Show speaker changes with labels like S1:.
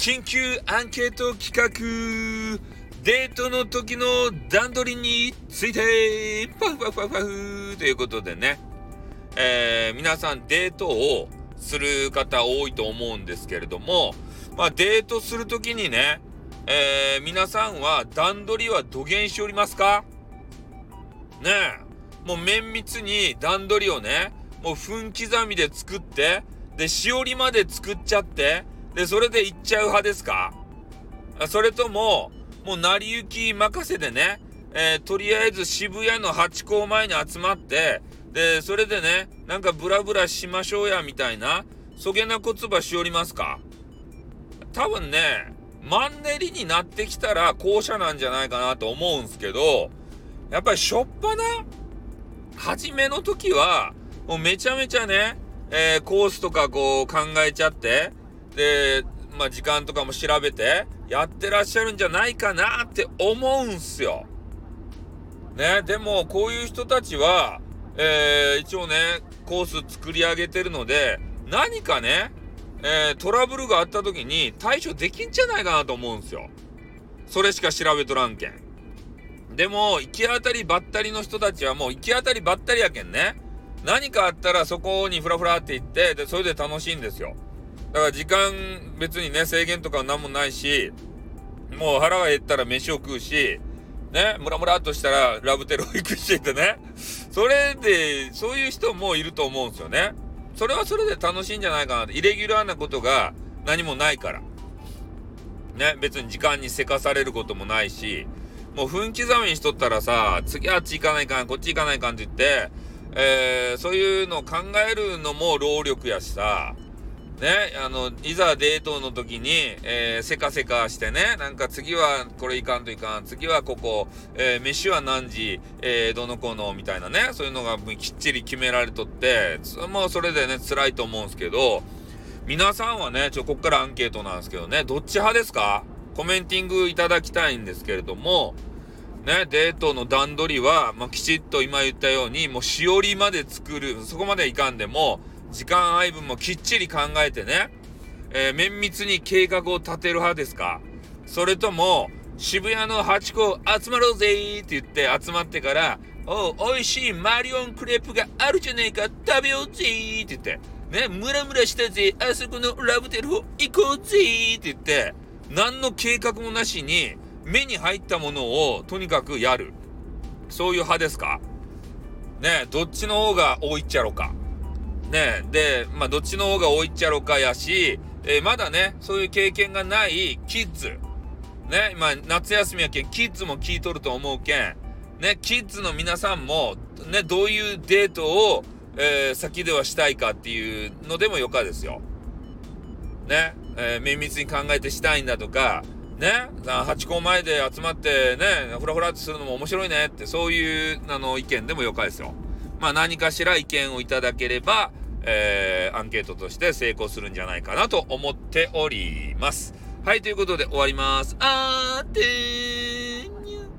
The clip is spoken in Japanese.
S1: 緊急アンケート企画。デートの時の段取りについて。パフパフパフパフ。ということでね、えー、皆さんデートをする方多いと思うんですけれども、まあ、デートする時にね、えー、皆さんは段取りは土下しておりますか？ねえ、もう綿密に段取りをね、もう分刻みで作って、で、しおりまで作っちゃって、で、それで行っちゃう派ですか？それとも、もう成り行き任せでね、えー、とりあえず渋谷のハチ公前に集まって、で、それでね、なんかブラブラしましょうや、みたいな、そげな言葉しおりますか？多分ね、マンネリになってきたら後者なんじゃないかなと思うんすけど、やっぱりしょっぱな、初めの時は、もうめちゃめちゃね、えー、コースとかこう考えちゃって、で、まあ、時間とかも調べてやってらっしゃるんじゃないかなって思うんすよ。ね、でもこういう人たちは、えー、一応ね、コース作り上げてるので、何かね、えー、トラブルがあった時に対処できんじゃないかなと思うんすよ。それしか調べとらんけん。でも、行き当たりばったりの人たちはもう行き当たりばったりやけんね。何かあったらそこにフラフラって行って、で、それで楽しいんですよ。だから時間別にね、制限とか何もないし、もう腹が減ったら飯を食うし、ね、ムラムラっとしたらラブテロ行くしってね。それで、そういう人もいると思うんですよね。それはそれで楽しいんじゃないかなって。イレギュラーなことが何もないから。ね、別に時間にせかされることもないし、もう分刻みにしとったらさ、次あっち行かないかん、こっち行かないかんって言って、えー、そういうのを考えるのも労力やしさ、ね、あの、いざデートの時に、えー、せかせかしてね、なんか次はこれいかんといかん、次はここ、えー、飯は何時、えー、どの子の、みたいなね、そういうのがきっちり決められとって、もうそれでね、辛いと思うんですけど、皆さんはね、ちょ、こっからアンケートなんですけどね、どっち派ですか？コメンティングいただきたいんですけれども、ね、デートの段取りは、まあ、きちっと今言ったように、もうしおりまで作る、そこまでいかんでも、時間配分もきっちり考えてね、えー、綿密に計画を立てる派ですか？それとも、渋谷のハチ公集まろうぜって言って集まってから、おう、美味しいマリオンクレープがあるじゃねえか、食べようぜって言って、ね、ムラムラしたぜ、あそこのラブテルを行こうぜって言って、何の計画もなしに、目に入ったものをとにかくやる。そういう派ですか？ねどっちの方が多いっちゃろか。ねで、まあ、どっちの方が多いっちゃろかやし、えー、まだね、そういう経験がないキッズ。ね、今、夏休みやけん、キッズも聞いとると思うけん。ね、キッズの皆さんも、ね、どういうデートを、えー、先ではしたいかっていうのでもよかですよ。ね、えー、綿密に考えてしたいんだとか、ね、ハチ公前で集まってね、ふらふらってするのも面白いねって、そういう、あの、意見でもよかですよ。まあ何かしら意見をいただければ、えー、アンケートとして成功するんじゃないかなと思っております。はい、ということで終わります。あーてーにゅ。